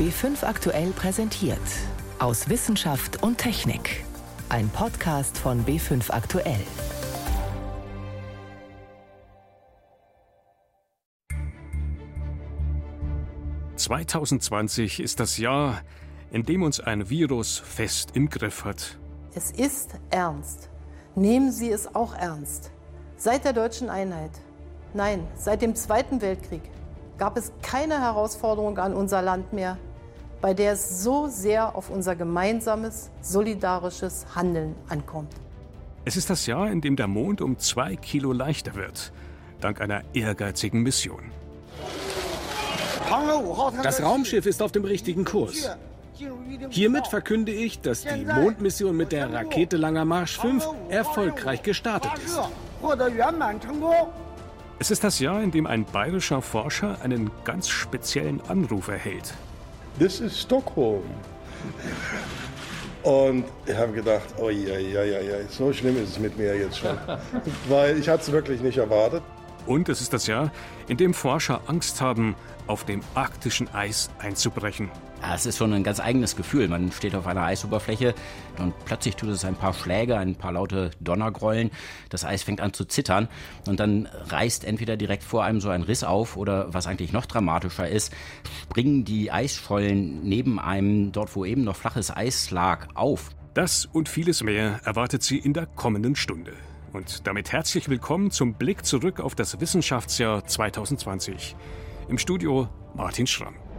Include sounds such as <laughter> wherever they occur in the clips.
B5 aktuell präsentiert. Aus Wissenschaft und Technik. Ein Podcast von B5 aktuell. »2020 ist das Jahr, in dem uns ein Virus fest im Griff hat.« Es ist ernst. Nehmen Sie es auch ernst. Seit der deutschen Einheit, nein, seit dem Zweiten Weltkrieg, gab es keine Herausforderung an unser Land mehr, bei der es so sehr auf unser gemeinsames, solidarisches Handeln ankommt. Es ist das Jahr, in dem der Mond um zwei Kilo leichter wird, dank einer ehrgeizigen Mission. Das Raumschiff ist auf dem richtigen Kurs. Hiermit verkünde ich, dass die Mondmission mit der Rakete Langer Marsch 5 erfolgreich gestartet ist. Es ist das Jahr, in dem ein bayerischer Forscher einen ganz speziellen Anruf erhält. This is Stockholm. Und ich habe gedacht, oh ja, ja, ja, ja, so schlimm ist es mit mir jetzt schon. <laughs> Weil ich hatte es wirklich nicht erwartet. Und es ist das Jahr, in dem Forscher Angst haben, auf dem arktischen Eis einzubrechen. Es ist schon ein ganz eigenes Gefühl. Man steht auf einer Eisoberfläche und plötzlich tut es ein paar Schläge, ein paar laute Donnergrollen. Das Eis fängt an zu zittern und dann reißt entweder direkt vor einem so ein Riss auf oder was eigentlich noch dramatischer ist, springen die Eisschollen neben einem, dort wo eben noch flaches Eis lag, auf. Das und vieles mehr erwartet Sie in der kommenden Stunde. Und damit herzlich willkommen zum Blick zurück auf das Wissenschaftsjahr 2020. Im Studio Martin Schramm.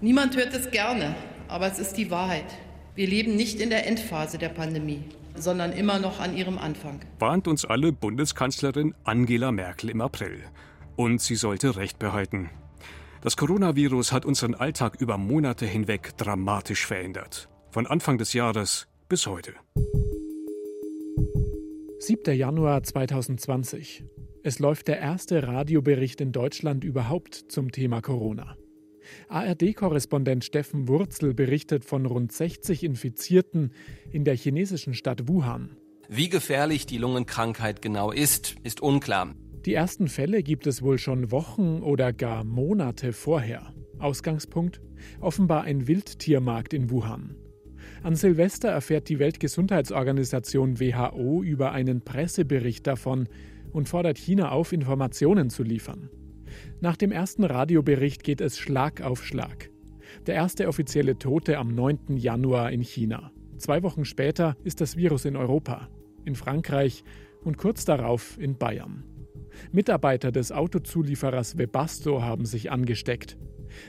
Niemand hört es gerne, aber es ist die Wahrheit. Wir leben nicht in der Endphase der Pandemie, sondern immer noch an ihrem Anfang. Warnt uns alle Bundeskanzlerin Angela Merkel im April. Und sie sollte Recht behalten. Das Coronavirus hat unseren Alltag über Monate hinweg dramatisch verändert. Von Anfang des Jahres bis heute. 7. Januar 2020. Es läuft der erste Radiobericht in Deutschland überhaupt zum Thema Corona. ARD-Korrespondent Steffen Wurzel berichtet von rund 60 Infizierten in der chinesischen Stadt Wuhan. Wie gefährlich die Lungenkrankheit genau ist, ist unklar. Die ersten Fälle gibt es wohl schon Wochen oder gar Monate vorher. Ausgangspunkt? Offenbar ein Wildtiermarkt in Wuhan. An Silvester erfährt die Weltgesundheitsorganisation WHO über einen Pressebericht davon und fordert China auf, Informationen zu liefern. Nach dem ersten Radiobericht geht es Schlag auf Schlag. Der erste offizielle Tote am 9. Januar in China. Zwei Wochen später ist das Virus in Europa, in Frankreich und kurz darauf in Bayern. Mitarbeiter des Autozulieferers Webasto haben sich angesteckt.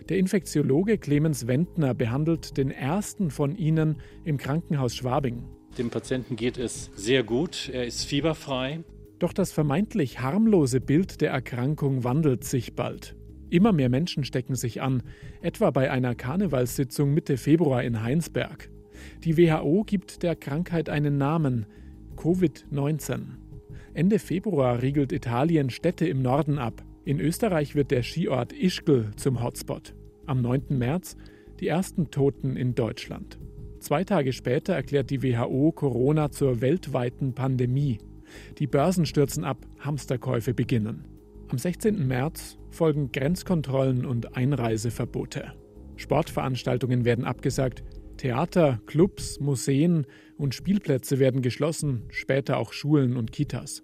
Der Infektiologe Clemens Wendner behandelt den ersten von ihnen im Krankenhaus Schwabing. Dem Patienten geht es sehr gut, er ist fieberfrei. Doch das vermeintlich harmlose Bild der Erkrankung wandelt sich bald. Immer mehr Menschen stecken sich an, etwa bei einer Karnevalssitzung Mitte Februar in Heinsberg. Die WHO gibt der Krankheit einen Namen, Covid-19. Ende Februar riegelt Italien Städte im Norden ab. In Österreich wird der Skiort Ischgl zum Hotspot. Am 9. März die ersten Toten in Deutschland. Zwei Tage später erklärt die WHO Corona zur weltweiten Pandemie. Die Börsen stürzen ab, Hamsterkäufe beginnen. Am 16. März folgen Grenzkontrollen und Einreiseverbote. Sportveranstaltungen werden abgesagt, Theater, Clubs, Museen und Spielplätze werden geschlossen, später auch Schulen und Kitas.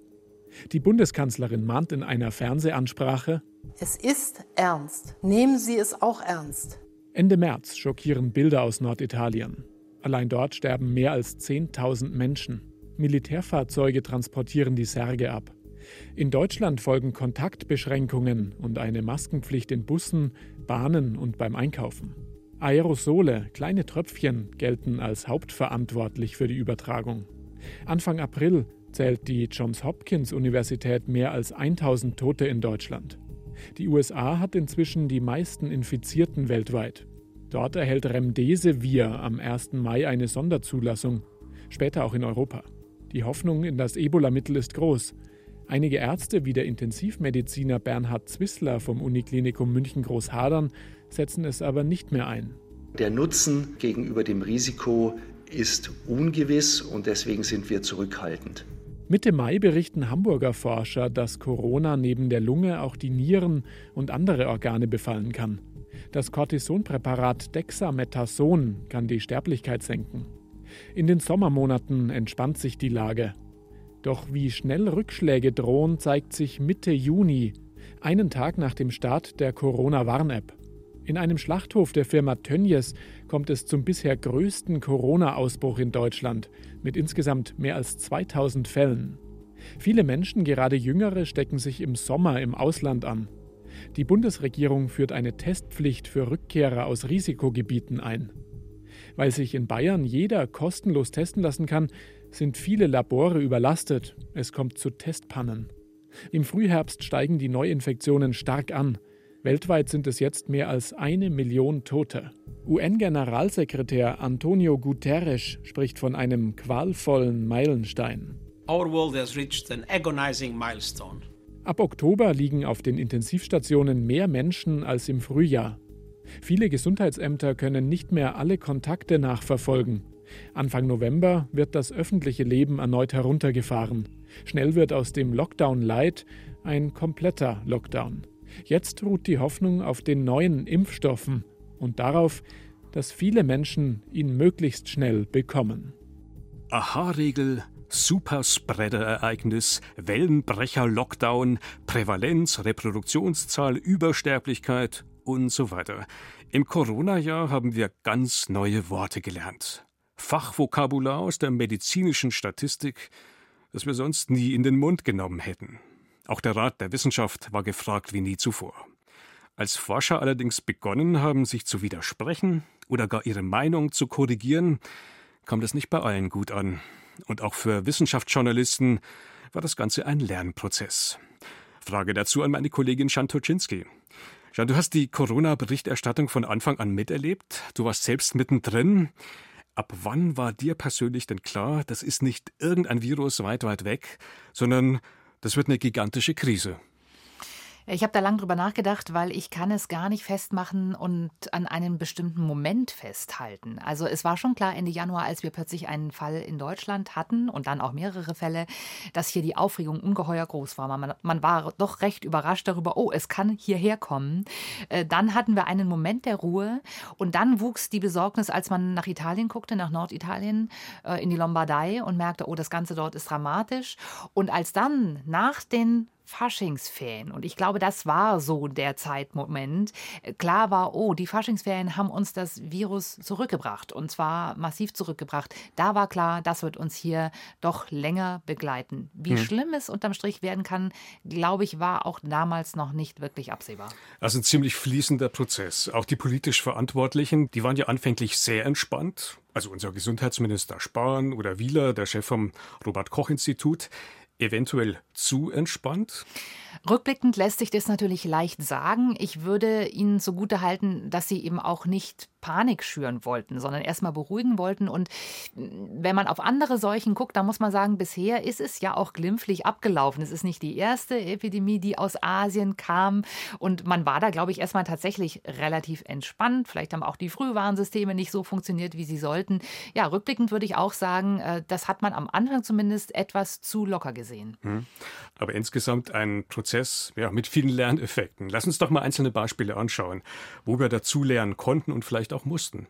Die Bundeskanzlerin mahnt in einer Fernsehansprache, Es ist ernst. Nehmen Sie es auch ernst. Ende März schockieren Bilder aus Norditalien. Allein dort sterben mehr als 10.000 Menschen. Militärfahrzeuge transportieren die Särge ab. In Deutschland folgen Kontaktbeschränkungen und eine Maskenpflicht in Bussen, Bahnen und beim Einkaufen. Aerosole, kleine Tröpfchen, gelten als hauptverantwortlich für die Übertragung. Anfang April zählt die Johns Hopkins Universität mehr als 1000 Tote in Deutschland. Die USA hat inzwischen die meisten Infizierten weltweit. Dort erhält Remdesivir am 1. Mai eine Sonderzulassung, später auch in Europa. Die Hoffnung in das Ebola-Mittel ist groß. Einige Ärzte wie der Intensivmediziner Bernhard Zwissler vom Uniklinikum München Großhadern setzen es aber nicht mehr ein. Der Nutzen gegenüber dem Risiko ist ungewiss und deswegen sind wir zurückhaltend. Mitte Mai berichten Hamburger Forscher, dass Corona neben der Lunge auch die Nieren und andere Organe befallen kann. Das Cortisonpräparat Dexamethason kann die Sterblichkeit senken. In den Sommermonaten entspannt sich die Lage. Doch wie schnell Rückschläge drohen, zeigt sich Mitte Juni, einen Tag nach dem Start der Corona-Warn-App. In einem Schlachthof der Firma Tönjes kommt es zum bisher größten Corona-Ausbruch in Deutschland mit insgesamt mehr als 2000 Fällen. Viele Menschen, gerade jüngere, stecken sich im Sommer im Ausland an. Die Bundesregierung führt eine Testpflicht für Rückkehrer aus Risikogebieten ein. Weil sich in Bayern jeder kostenlos testen lassen kann, sind viele Labore überlastet. Es kommt zu Testpannen. Im Frühherbst steigen die Neuinfektionen stark an. Weltweit sind es jetzt mehr als eine Million Tote. UN-Generalsekretär Antonio Guterres spricht von einem qualvollen Meilenstein. Our world has reached an agonizing milestone. Ab Oktober liegen auf den Intensivstationen mehr Menschen als im Frühjahr. Viele Gesundheitsämter können nicht mehr alle Kontakte nachverfolgen. Anfang November wird das öffentliche Leben erneut heruntergefahren. Schnell wird aus dem Lockdown Light ein kompletter Lockdown. Jetzt ruht die Hoffnung auf den neuen Impfstoffen und darauf, dass viele Menschen ihn möglichst schnell bekommen. Aha-Regel, Superspreader-Ereignis, Wellenbrecher, Lockdown, Prävalenz, Reproduktionszahl, Übersterblichkeit und so weiter. Im Corona-Jahr haben wir ganz neue Worte gelernt. Fachvokabular aus der medizinischen Statistik, das wir sonst nie in den Mund genommen hätten. Auch der Rat der Wissenschaft war gefragt wie nie zuvor. Als Forscher allerdings begonnen haben, sich zu widersprechen oder gar ihre Meinung zu korrigieren, kam das nicht bei allen gut an. Und auch für Wissenschaftsjournalisten war das Ganze ein Lernprozess. Frage dazu an meine Kollegin Jan Jan, du hast die Corona-Berichterstattung von Anfang an miterlebt. Du warst selbst mittendrin. Ab wann war dir persönlich denn klar, das ist nicht irgendein Virus weit, weit weg, sondern das wird eine gigantische Krise? Ich habe da lange drüber nachgedacht, weil ich kann es gar nicht festmachen und an einem bestimmten Moment festhalten. Also es war schon klar Ende Januar, als wir plötzlich einen Fall in Deutschland hatten und dann auch mehrere Fälle, dass hier die Aufregung ungeheuer groß war. Man, man war doch recht überrascht darüber, oh, es kann hierher kommen. Äh, dann hatten wir einen Moment der Ruhe und dann wuchs die Besorgnis, als man nach Italien guckte, nach Norditalien, äh, in die Lombardei und merkte, oh, das Ganze dort ist dramatisch. Und als dann nach den Faschingsferien. Und ich glaube, das war so der Zeitmoment. Klar war, oh, die Faschingsferien haben uns das Virus zurückgebracht. Und zwar massiv zurückgebracht. Da war klar, das wird uns hier doch länger begleiten. Wie hm. schlimm es unterm Strich werden kann, glaube ich, war auch damals noch nicht wirklich absehbar. Also ein ziemlich fließender Prozess. Auch die politisch Verantwortlichen, die waren ja anfänglich sehr entspannt. Also unser Gesundheitsminister Spahn oder Wieler, der Chef vom Robert Koch Institut eventuell zu entspannt? Rückblickend lässt sich das natürlich leicht sagen. Ich würde Ihnen zugute halten, dass Sie eben auch nicht Panik schüren wollten, sondern erstmal beruhigen wollten. Und wenn man auf andere Seuchen guckt, dann muss man sagen, bisher ist es ja auch glimpflich abgelaufen. Es ist nicht die erste Epidemie, die aus Asien kam. Und man war da, glaube ich, erstmal tatsächlich relativ entspannt. Vielleicht haben auch die Frühwarnsysteme nicht so funktioniert, wie sie sollten. Ja, rückblickend würde ich auch sagen, äh, das hat man am Anfang zumindest etwas zu locker gesehen. Hm. Aber insgesamt ein Prozess ja, mit vielen Lerneffekten. Lass uns doch mal einzelne Beispiele anschauen, wo wir dazu lernen konnten und vielleicht auch mussten.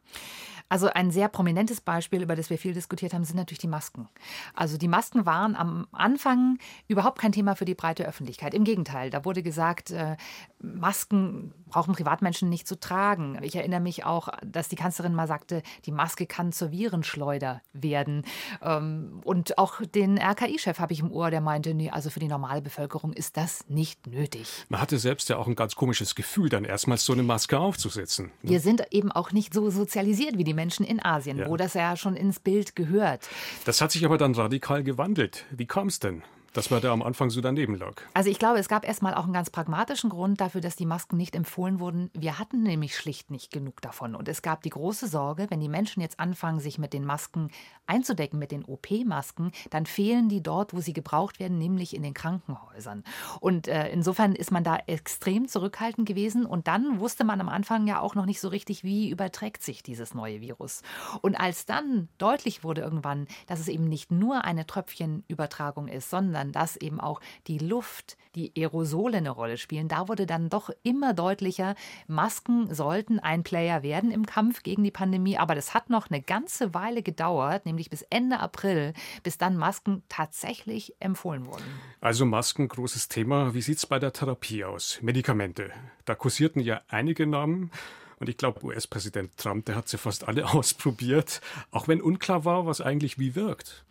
Also ein sehr prominentes Beispiel, über das wir viel diskutiert haben, sind natürlich die Masken. Also die Masken waren am Anfang überhaupt kein Thema für die breite Öffentlichkeit. Im Gegenteil, da wurde gesagt, äh, Masken brauchen Privatmenschen nicht zu tragen. Ich erinnere mich auch, dass die Kanzlerin mal sagte, die Maske kann zur Virenschleuder werden. Ähm, und auch den RKI-Chef habe ich im Ohr, der meinte, nee, also für die normale Bevölkerung ist das nicht nötig. Man hatte selbst ja auch ein ganz komisches Gefühl, dann erstmals so eine Maske aufzusetzen. Ne? Wir sind eben auch nicht so sozialisiert wie die Menschen in Asien, ja. wo das ja schon ins Bild gehört. Das hat sich aber dann radikal gewandelt. Wie kam es denn? Dass man da am Anfang so daneben lag. Also ich glaube, es gab erstmal auch einen ganz pragmatischen Grund dafür, dass die Masken nicht empfohlen wurden. Wir hatten nämlich schlicht nicht genug davon. Und es gab die große Sorge, wenn die Menschen jetzt anfangen, sich mit den Masken einzudecken, mit den OP-Masken, dann fehlen die dort, wo sie gebraucht werden, nämlich in den Krankenhäusern. Und äh, insofern ist man da extrem zurückhaltend gewesen. Und dann wusste man am Anfang ja auch noch nicht so richtig, wie überträgt sich dieses neue Virus. Und als dann deutlich wurde irgendwann, dass es eben nicht nur eine Tröpfchenübertragung ist, sondern dann, dass eben auch die Luft, die Aerosole eine Rolle spielen. Da wurde dann doch immer deutlicher, Masken sollten ein Player werden im Kampf gegen die Pandemie. Aber das hat noch eine ganze Weile gedauert, nämlich bis Ende April, bis dann Masken tatsächlich empfohlen wurden. Also Masken, großes Thema. Wie sieht es bei der Therapie aus? Medikamente. Da kursierten ja einige Namen. Und ich glaube, US-Präsident Trump, der hat sie fast alle <laughs> ausprobiert, auch wenn unklar war, was eigentlich wie wirkt.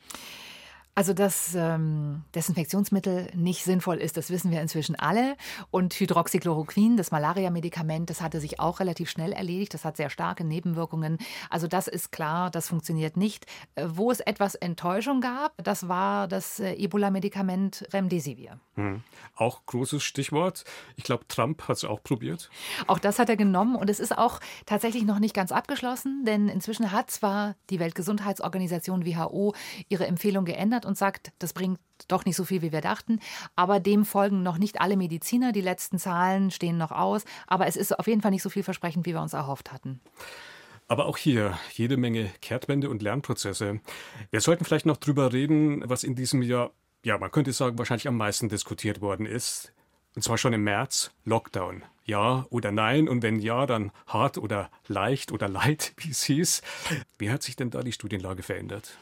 Also, dass ähm, Desinfektionsmittel nicht sinnvoll ist, das wissen wir inzwischen alle. Und Hydroxychloroquin, das Malaria-Medikament, das hatte sich auch relativ schnell erledigt. Das hat sehr starke Nebenwirkungen. Also, das ist klar, das funktioniert nicht. Äh, wo es etwas Enttäuschung gab, das war das äh, Ebola-Medikament Remdesivir. Hm. Auch großes Stichwort. Ich glaube, Trump hat es auch probiert. Auch das hat er genommen. Und es ist auch tatsächlich noch nicht ganz abgeschlossen, denn inzwischen hat zwar die Weltgesundheitsorganisation WHO ihre Empfehlung geändert und sagt, das bringt doch nicht so viel, wie wir dachten. Aber dem folgen noch nicht alle Mediziner. Die letzten Zahlen stehen noch aus. Aber es ist auf jeden Fall nicht so vielversprechend, wie wir uns erhofft hatten. Aber auch hier jede Menge Kehrtwende und Lernprozesse. Wir sollten vielleicht noch drüber reden, was in diesem Jahr, ja, man könnte sagen, wahrscheinlich am meisten diskutiert worden ist. Und zwar schon im März, Lockdown. Ja oder nein? Und wenn ja, dann hart oder leicht oder <laughs> leid, wie es hieß. Wie hat sich denn da die Studienlage verändert?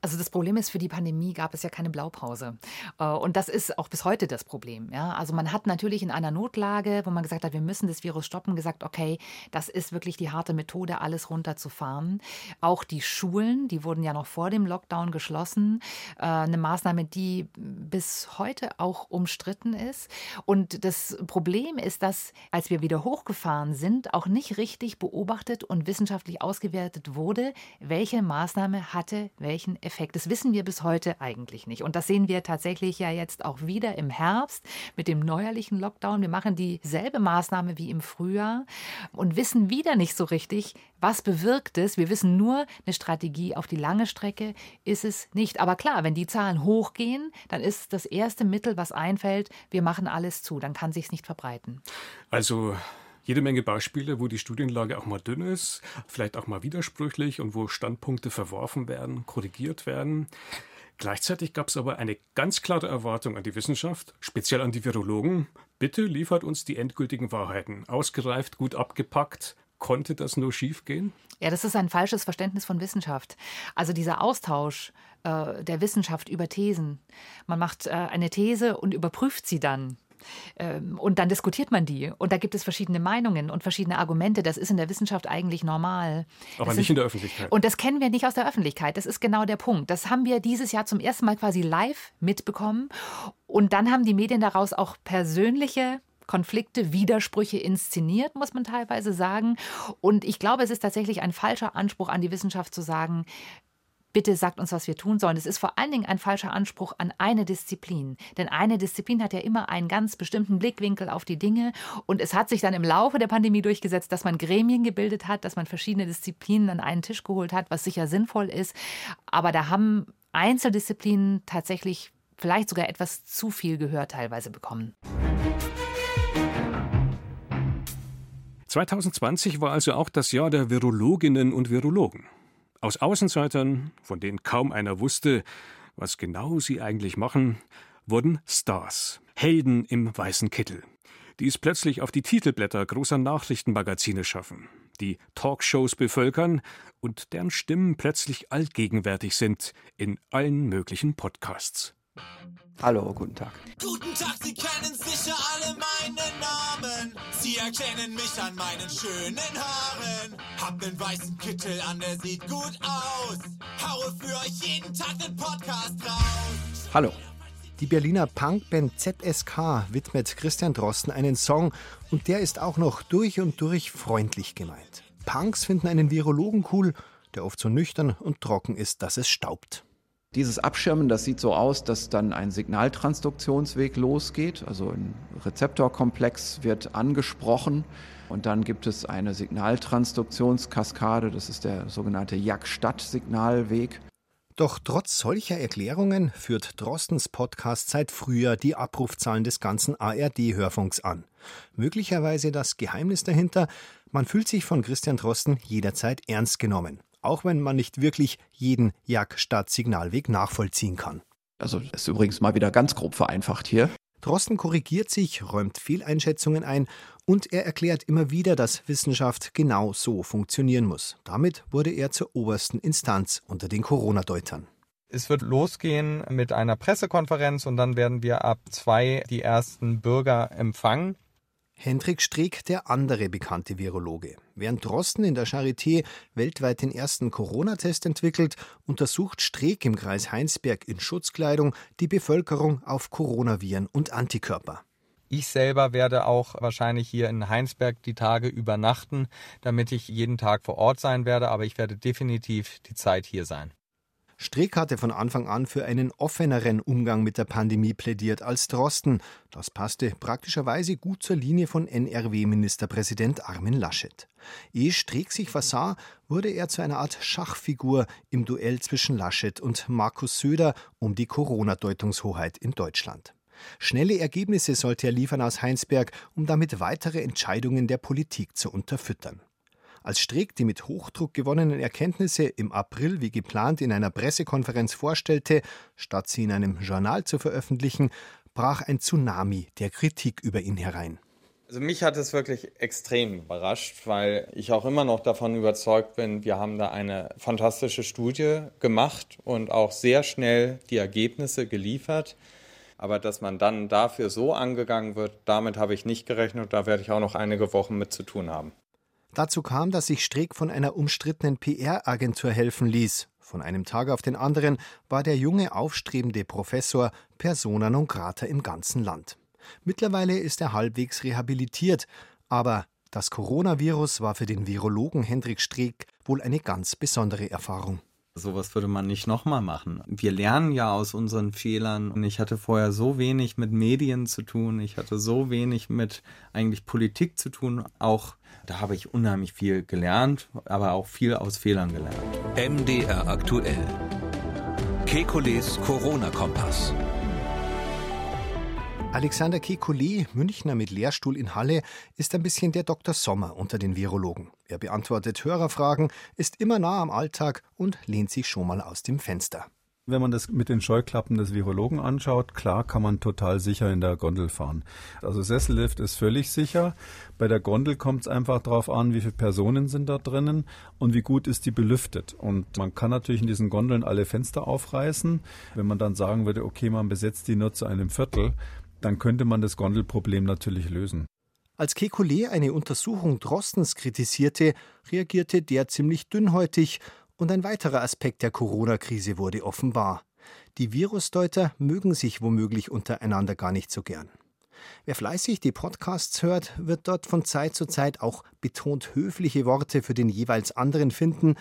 Also das Problem ist, für die Pandemie gab es ja keine Blaupause. Äh, und das ist auch bis heute das Problem. Ja? Also man hat natürlich in einer Notlage, wo man gesagt hat, wir müssen das Virus stoppen, gesagt, okay, das ist wirklich die harte Methode, alles runterzufahren. Auch die Schulen, die wurden ja noch vor dem Lockdown geschlossen. Äh, eine Maßnahme, die bis heute auch umstritten ist. Und das Problem ist, dass als wir wieder hochgefahren sind, auch nicht richtig beobachtet und wissenschaftlich ausgewertet wurde, welche Maßnahme hatte welchen Effekt. Das wissen wir bis heute eigentlich nicht. Und das sehen wir tatsächlich ja jetzt auch wieder im Herbst mit dem neuerlichen Lockdown. Wir machen dieselbe Maßnahme wie im Frühjahr und wissen wieder nicht so richtig, was bewirkt es. Wir wissen nur, eine Strategie auf die lange Strecke ist es nicht. Aber klar, wenn die Zahlen hochgehen, dann ist das erste Mittel, was einfällt, wir machen alles zu. Dann kann sich nicht verbreiten. Also jede Menge Beispiele, wo die Studienlage auch mal dünn ist, vielleicht auch mal widersprüchlich und wo Standpunkte verworfen werden, korrigiert werden. Gleichzeitig gab es aber eine ganz klare Erwartung an die Wissenschaft, speziell an die Virologen. Bitte liefert uns die endgültigen Wahrheiten. Ausgereift, gut abgepackt. Konnte das nur schiefgehen? Ja, das ist ein falsches Verständnis von Wissenschaft. Also dieser Austausch äh, der Wissenschaft über Thesen. Man macht äh, eine These und überprüft sie dann. Ähm, und dann diskutiert man die. Und da gibt es verschiedene Meinungen und verschiedene Argumente. Das ist in der Wissenschaft eigentlich normal. Aber das nicht in der Öffentlichkeit. Und das kennen wir nicht aus der Öffentlichkeit. Das ist genau der Punkt. Das haben wir dieses Jahr zum ersten Mal quasi live mitbekommen. Und dann haben die Medien daraus auch persönliche Konflikte, Widersprüche inszeniert, muss man teilweise sagen. Und ich glaube, es ist tatsächlich ein falscher Anspruch an die Wissenschaft zu sagen, bitte sagt uns, was wir tun sollen. Es ist vor allen Dingen ein falscher Anspruch an eine Disziplin. Denn eine Disziplin hat ja immer einen ganz bestimmten Blickwinkel auf die Dinge. Und es hat sich dann im Laufe der Pandemie durchgesetzt, dass man Gremien gebildet hat, dass man verschiedene Disziplinen an einen Tisch geholt hat, was sicher sinnvoll ist. Aber da haben Einzeldisziplinen tatsächlich vielleicht sogar etwas zu viel Gehör teilweise bekommen. 2020 war also auch das Jahr der Virologinnen und Virologen. Aus Außenseitern, von denen kaum einer wusste, was genau sie eigentlich machen, wurden Stars, Helden im weißen Kittel, die es plötzlich auf die Titelblätter großer Nachrichtenmagazine schaffen, die Talkshows bevölkern und deren Stimmen plötzlich allgegenwärtig sind in allen möglichen Podcasts. Hallo, guten Tag. Guten Tag, Sie kennen sicher alle meinen Namen. Sie erkennen mich an meinen schönen Haaren. Hab den weißen Kittel an, der sieht gut aus. Haue für euch jeden Tag den Podcast raus. Hallo. Die Berliner Punkband ZSK widmet Christian Drosten einen Song und der ist auch noch durch und durch freundlich gemeint. Punks finden einen Virologen cool, der oft so nüchtern und trocken ist, dass es staubt. Dieses Abschirmen, das sieht so aus, dass dann ein Signaltransduktionsweg losgeht. Also ein Rezeptorkomplex wird angesprochen und dann gibt es eine Signaltransduktionskaskade. Das ist der sogenannte Jak-Stadt-Signalweg. Doch trotz solcher Erklärungen führt Drostens Podcast seit Frühjahr die Abrufzahlen des ganzen ARD-Hörfunks an. Möglicherweise das Geheimnis dahinter, man fühlt sich von Christian Drosten jederzeit ernst genommen auch wenn man nicht wirklich jeden Jagdstadt-Signalweg nachvollziehen kann. Also ist übrigens mal wieder ganz grob vereinfacht hier. Drosten korrigiert sich, räumt Fehleinschätzungen ein und er erklärt immer wieder, dass Wissenschaft genau so funktionieren muss. Damit wurde er zur obersten Instanz unter den Corona-Deutern. Es wird losgehen mit einer Pressekonferenz und dann werden wir ab zwei die ersten Bürger empfangen. Hendrik Streeck, der andere bekannte Virologe. Während Drosten in der Charité weltweit den ersten Corona-Test entwickelt, untersucht Streeck im Kreis Heinsberg in Schutzkleidung die Bevölkerung auf Coronaviren und Antikörper. Ich selber werde auch wahrscheinlich hier in Heinsberg die Tage übernachten, damit ich jeden Tag vor Ort sein werde, aber ich werde definitiv die Zeit hier sein. Streeck hatte von Anfang an für einen offeneren Umgang mit der Pandemie plädiert als Drosten. Das passte praktischerweise gut zur Linie von NRW-Ministerpräsident Armin Laschet. Ehe Streeck sich versah, wurde er zu einer Art Schachfigur im Duell zwischen Laschet und Markus Söder um die Corona-Deutungshoheit in Deutschland. Schnelle Ergebnisse sollte er liefern aus Heinsberg, um damit weitere Entscheidungen der Politik zu unterfüttern. Als Streeck die mit Hochdruck gewonnenen Erkenntnisse im April wie geplant in einer Pressekonferenz vorstellte, statt sie in einem Journal zu veröffentlichen, brach ein Tsunami der Kritik über ihn herein. Also mich hat es wirklich extrem überrascht, weil ich auch immer noch davon überzeugt bin, wir haben da eine fantastische Studie gemacht und auch sehr schnell die Ergebnisse geliefert. Aber dass man dann dafür so angegangen wird, damit habe ich nicht gerechnet. Da werde ich auch noch einige Wochen mit zu tun haben. Dazu kam, dass sich Streeck von einer umstrittenen PR-Agentur helfen ließ. Von einem Tag auf den anderen war der junge, aufstrebende Professor persona non grata im ganzen Land. Mittlerweile ist er halbwegs rehabilitiert, aber das Coronavirus war für den Virologen Hendrik Streeck wohl eine ganz besondere Erfahrung. Sowas würde man nicht nochmal machen. Wir lernen ja aus unseren Fehlern und ich hatte vorher so wenig mit Medien zu tun, ich hatte so wenig mit eigentlich Politik zu tun, auch da habe ich unheimlich viel gelernt, aber auch viel aus Fehlern gelernt. MDR aktuell. Kekules Corona-Kompass. Alexander Kekulé, Münchner mit Lehrstuhl in Halle, ist ein bisschen der Dr. Sommer unter den Virologen. Er beantwortet Hörerfragen, ist immer nah am Alltag und lehnt sich schon mal aus dem Fenster. Wenn man das mit den Scheuklappen des Virologen anschaut, klar kann man total sicher in der Gondel fahren. Also Sessellift ist völlig sicher. Bei der Gondel kommt es einfach darauf an, wie viele Personen sind da drinnen und wie gut ist die belüftet. Und man kann natürlich in diesen Gondeln alle Fenster aufreißen. Wenn man dann sagen würde, okay, man besetzt die nur zu einem Viertel, dann könnte man das Gondelproblem natürlich lösen. Als Kekulé eine Untersuchung Drostens kritisierte, reagierte der ziemlich dünnhäutig und ein weiterer Aspekt der Corona-Krise wurde offenbar. Die Virusdeuter mögen sich womöglich untereinander gar nicht so gern. Wer fleißig die Podcasts hört, wird dort von Zeit zu Zeit auch betont höfliche Worte für den jeweils anderen finden,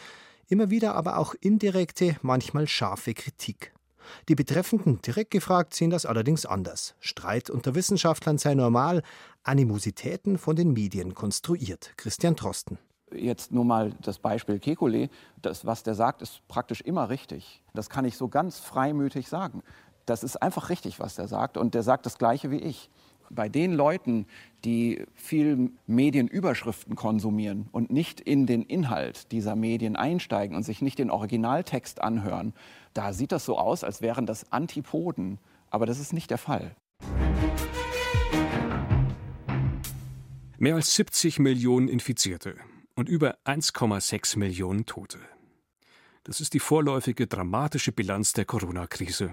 immer wieder aber auch indirekte, manchmal scharfe Kritik. Die Betreffenden direkt gefragt sehen das allerdings anders. Streit unter Wissenschaftlern sei normal, Animositäten von den Medien konstruiert. Christian Trosten jetzt nur mal das Beispiel Kekulé, das, was der sagt, ist praktisch immer richtig. Das kann ich so ganz freimütig sagen. Das ist einfach richtig, was der sagt. Und der sagt das Gleiche wie ich. Bei den Leuten, die viel Medienüberschriften konsumieren und nicht in den Inhalt dieser Medien einsteigen und sich nicht den Originaltext anhören, da sieht das so aus, als wären das Antipoden. Aber das ist nicht der Fall. Mehr als 70 Millionen Infizierte, und über 1,6 Millionen Tote. Das ist die vorläufige dramatische Bilanz der Corona-Krise.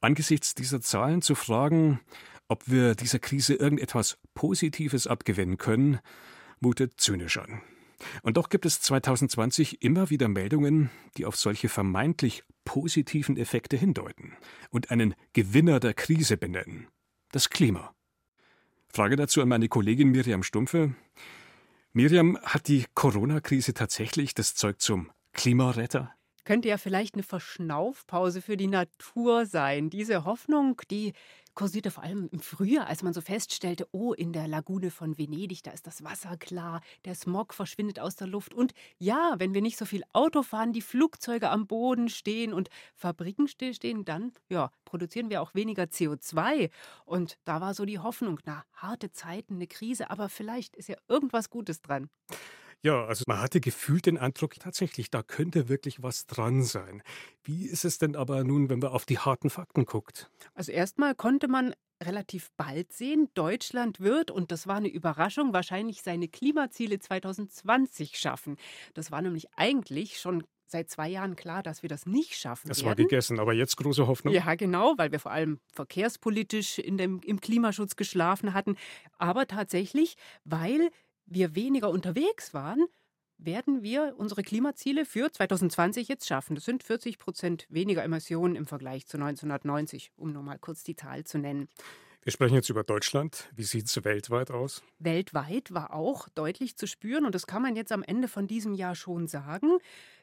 Angesichts dieser Zahlen zu fragen, ob wir dieser Krise irgendetwas Positives abgewinnen können, mutet zynisch an. Und doch gibt es 2020 immer wieder Meldungen, die auf solche vermeintlich positiven Effekte hindeuten und einen Gewinner der Krise benennen. Das Klima. Frage dazu an meine Kollegin Miriam Stumpfe. Miriam, hat die Corona-Krise tatsächlich das Zeug zum Klimaretter? Könnte ja vielleicht eine Verschnaufpause für die Natur sein. Diese Hoffnung, die kursierte vor allem im Frühjahr, als man so feststellte, oh, in der Lagune von Venedig, da ist das Wasser klar, der Smog verschwindet aus der Luft. Und ja, wenn wir nicht so viel Auto fahren, die Flugzeuge am Boden stehen und Fabriken stillstehen, dann ja, produzieren wir auch weniger CO2. Und da war so die Hoffnung, na, harte Zeiten, eine Krise, aber vielleicht ist ja irgendwas Gutes dran. Ja, also man hatte gefühlt den Eindruck, tatsächlich, da könnte wirklich was dran sein. Wie ist es denn aber nun, wenn man auf die harten Fakten guckt? Also erstmal konnte man relativ bald sehen, Deutschland wird, und das war eine Überraschung, wahrscheinlich seine Klimaziele 2020 schaffen. Das war nämlich eigentlich schon seit zwei Jahren klar, dass wir das nicht schaffen Das werden. war gegessen, aber jetzt große Hoffnung. Ja, genau, weil wir vor allem verkehrspolitisch in dem, im Klimaschutz geschlafen hatten. Aber tatsächlich, weil wir weniger unterwegs waren, werden wir unsere Klimaziele für 2020 jetzt schaffen. Das sind 40 Prozent weniger Emissionen im Vergleich zu 1990, um nur mal kurz die Zahl zu nennen. Wir sprechen jetzt über Deutschland. Wie sieht es weltweit aus? Weltweit war auch deutlich zu spüren, und das kann man jetzt am Ende von diesem Jahr schon sagen.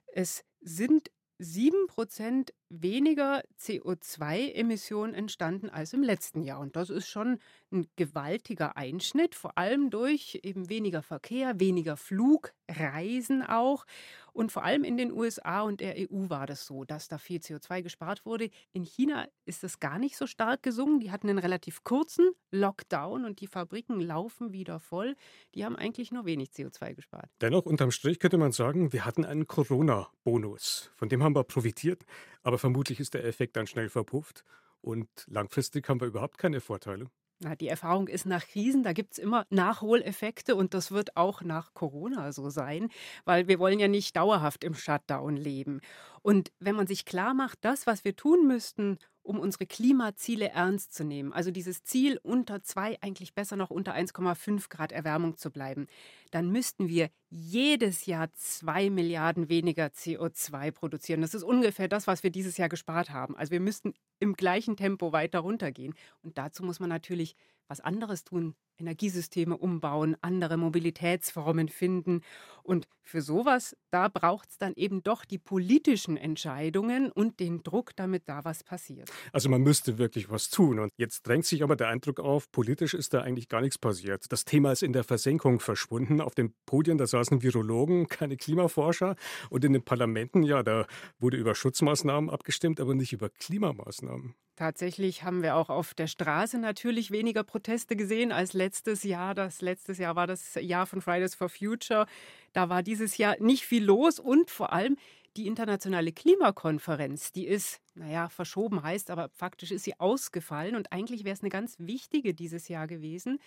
Es sind 7% weniger CO2-Emissionen entstanden als im letzten Jahr. Und das ist schon ein gewaltiger Einschnitt, vor allem durch eben weniger Verkehr, weniger Flugreisen auch. Und vor allem in den USA und der EU war das so, dass da viel CO2 gespart wurde. In China ist das gar nicht so stark gesungen. Die hatten einen relativ kurzen Lockdown und die Fabriken laufen wieder voll. Die haben eigentlich nur wenig CO2 gespart. Dennoch, unterm Strich könnte man sagen, wir hatten einen Corona-Bonus. Von dem haben wir profitiert, aber vermutlich ist der Effekt dann schnell verpufft und langfristig haben wir überhaupt keine Vorteile. Na, die Erfahrung ist nach Krisen, da gibt es immer Nachholeffekte und das wird auch nach Corona so sein, weil wir wollen ja nicht dauerhaft im Shutdown leben. Und wenn man sich klar macht, das, was wir tun müssten, um unsere Klimaziele ernst zu nehmen, also dieses Ziel unter 2, eigentlich besser noch unter 1,5 Grad Erwärmung zu bleiben, dann müssten wir jedes Jahr 2 Milliarden weniger CO2 produzieren. Das ist ungefähr das, was wir dieses Jahr gespart haben. Also wir müssten im gleichen Tempo weiter runtergehen. Und dazu muss man natürlich was anderes tun, Energiesysteme umbauen, andere Mobilitätsformen finden. Und für sowas, da braucht es dann eben doch die politischen Entscheidungen und den Druck, damit da was passiert. Also man müsste wirklich was tun. Und jetzt drängt sich aber der Eindruck auf, politisch ist da eigentlich gar nichts passiert. Das Thema ist in der Versenkung verschwunden. Auf den Podien, da saßen Virologen, <laughs> keine Klimaforscher. Und in den Parlamenten, ja, da wurde über Schutzmaßnahmen abgestimmt, aber nicht über Klimamaßnahmen. Tatsächlich haben wir auch auf der Straße natürlich weniger Proteste gesehen als letztes Jahr. Das letztes Jahr war das Jahr von Fridays for Future. Da war dieses Jahr nicht viel los und vor allem die internationale Klimakonferenz, die ist, naja, verschoben heißt, aber faktisch ist sie ausgefallen und eigentlich wäre es eine ganz wichtige dieses Jahr gewesen,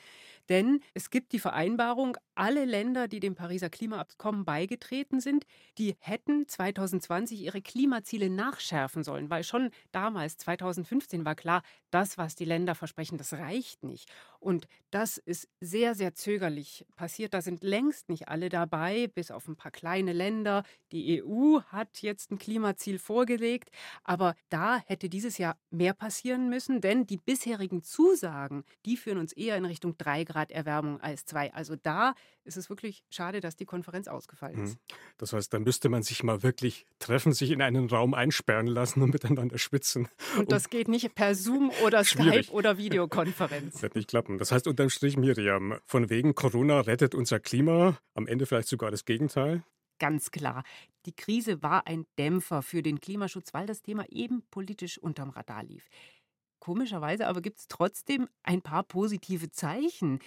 denn es gibt die Vereinbarung, alle Länder, die dem Pariser Klimaabkommen beigetreten sind, die hätten 2020 ihre Klimaziele nachschärfen sollen, weil schon damals, 2015, war klar, das, was die Länder versprechen, das reicht nicht. Und das ist sehr, sehr zögerlich passiert. Da sind längst nicht alle dabei, bis auf ein paar kleine Länder. Die EU hat jetzt ein Klimaziel vorgelegt, aber da hätte dieses Jahr mehr passieren müssen, denn die bisherigen Zusagen, die führen uns eher in Richtung 3 Grad Erwärmung als 2. Also da ist es wirklich schade, dass die Konferenz ausgefallen ist. Hm. Das heißt, da müsste man sich mal wirklich treffen, sich in einen Raum einsperren lassen und miteinander schwitzen. Und das geht nicht per Zoom oder. <laughs> Skype oder Videokonferenz. Wird nicht klappen. Das heißt unterm Strich, Miriam, von wegen Corona rettet unser Klima, am Ende vielleicht sogar das Gegenteil. Ganz klar. Die Krise war ein Dämpfer für den Klimaschutz, weil das Thema eben politisch unterm Radar lief. Komischerweise aber gibt es trotzdem ein paar positive Zeichen.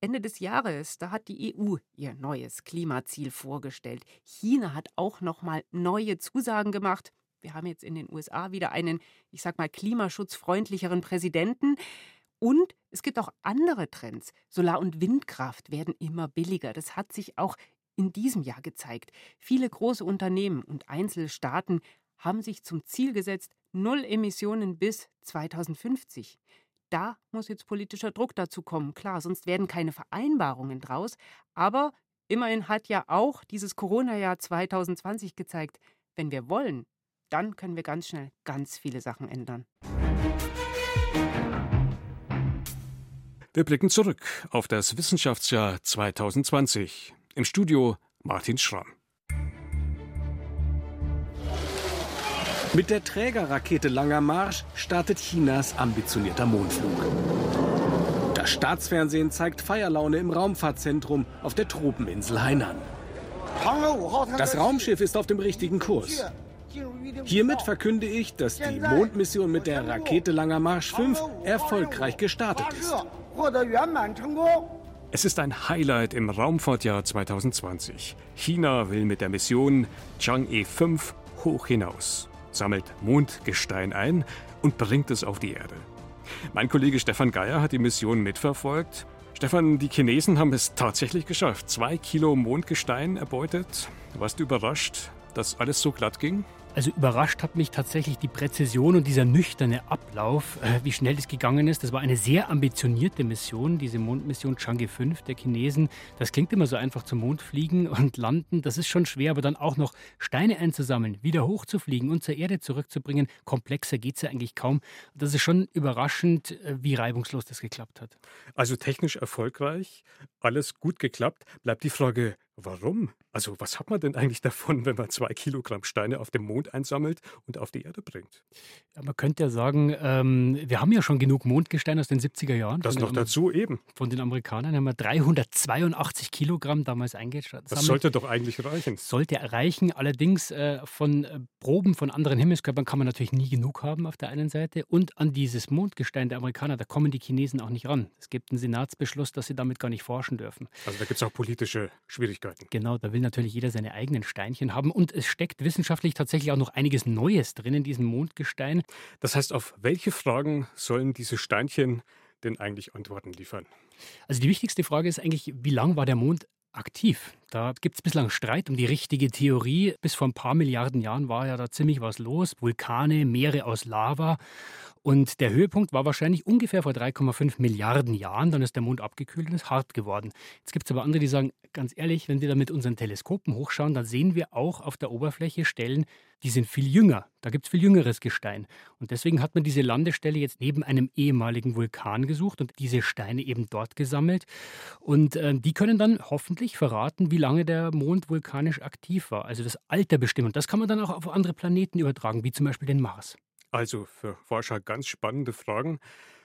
Ende des Jahres, da hat die EU ihr neues Klimaziel vorgestellt. China hat auch noch mal neue Zusagen gemacht. Wir haben jetzt in den USA wieder einen, ich sag mal, klimaschutzfreundlicheren Präsidenten. Und es gibt auch andere Trends. Solar- und Windkraft werden immer billiger. Das hat sich auch in diesem Jahr gezeigt. Viele große Unternehmen und Einzelstaaten haben sich zum Ziel gesetzt, null Emissionen bis 2050. Da muss jetzt politischer Druck dazu kommen. Klar, sonst werden keine Vereinbarungen draus. Aber immerhin hat ja auch dieses Corona-Jahr 2020 gezeigt, wenn wir wollen, dann können wir ganz schnell ganz viele Sachen ändern. Wir blicken zurück auf das Wissenschaftsjahr 2020. Im Studio Martin Schramm. Mit der Trägerrakete Langer Marsch startet Chinas ambitionierter Mondflug. Das Staatsfernsehen zeigt Feierlaune im Raumfahrtzentrum auf der Tropeninsel Hainan. Das Raumschiff ist auf dem richtigen Kurs. Hiermit verkünde ich, dass die Mondmission mit der Rakete Langer Marsch 5 erfolgreich gestartet ist. Es ist ein Highlight im Raumfahrtjahr 2020. China will mit der Mission Chang'e 5 hoch hinaus, sammelt Mondgestein ein und bringt es auf die Erde. Mein Kollege Stefan Geier hat die Mission mitverfolgt. Stefan, die Chinesen haben es tatsächlich geschafft. Zwei Kilo Mondgestein erbeutet. Warst du überrascht, dass alles so glatt ging? Also überrascht hat mich tatsächlich die Präzision und dieser nüchterne Ablauf, äh, wie schnell das gegangen ist. Das war eine sehr ambitionierte Mission, diese Mondmission Chang'e 5 der Chinesen. Das klingt immer so einfach zum Mond fliegen und landen. Das ist schon schwer, aber dann auch noch Steine einzusammeln, wieder hochzufliegen und zur Erde zurückzubringen. Komplexer geht es ja eigentlich kaum. Das ist schon überraschend, äh, wie reibungslos das geklappt hat. Also technisch erfolgreich, alles gut geklappt. Bleibt die Frage, Warum? Also was hat man denn eigentlich davon, wenn man zwei Kilogramm Steine auf dem Mond einsammelt und auf die Erde bringt? Ja, man könnte ja sagen, ähm, wir haben ja schon genug Mondgestein aus den 70er Jahren. Das noch dazu eben. Von den Amerikanern haben wir 382 Kilogramm damals eingeschätzt. Das sollte doch eigentlich reichen. Sollte erreichen. Allerdings äh, von äh, Proben von anderen Himmelskörpern kann man natürlich nie genug haben auf der einen Seite. Und an dieses Mondgestein der Amerikaner, da kommen die Chinesen auch nicht ran. Es gibt einen Senatsbeschluss, dass sie damit gar nicht forschen dürfen. Also da gibt es auch politische Schwierigkeiten. Möglichkeiten. Genau, da will natürlich jeder seine eigenen Steinchen haben. Und es steckt wissenschaftlich tatsächlich auch noch einiges Neues drin in diesem Mondgestein. Das heißt, auf welche Fragen sollen diese Steinchen denn eigentlich Antworten liefern? Also die wichtigste Frage ist eigentlich, wie lang war der Mond aktiv. Da gibt es bislang Streit um die richtige Theorie. Bis vor ein paar Milliarden Jahren war ja da ziemlich was los. Vulkane, Meere aus Lava. Und der Höhepunkt war wahrscheinlich ungefähr vor 3,5 Milliarden Jahren. Dann ist der Mond abgekühlt und ist hart geworden. Jetzt gibt es aber andere, die sagen, ganz ehrlich, wenn wir da mit unseren Teleskopen hochschauen, dann sehen wir auch auf der Oberfläche Stellen, die sind viel jünger. Da gibt es viel jüngeres Gestein. Und deswegen hat man diese Landestelle jetzt neben einem ehemaligen Vulkan gesucht und diese Steine eben dort gesammelt. Und äh, die können dann hoffentlich verraten, wie lange der Mond vulkanisch aktiv war. Also das Alter bestimmen. Und das kann man dann auch auf andere Planeten übertragen, wie zum Beispiel den Mars. Also für Forscher ganz spannende Fragen.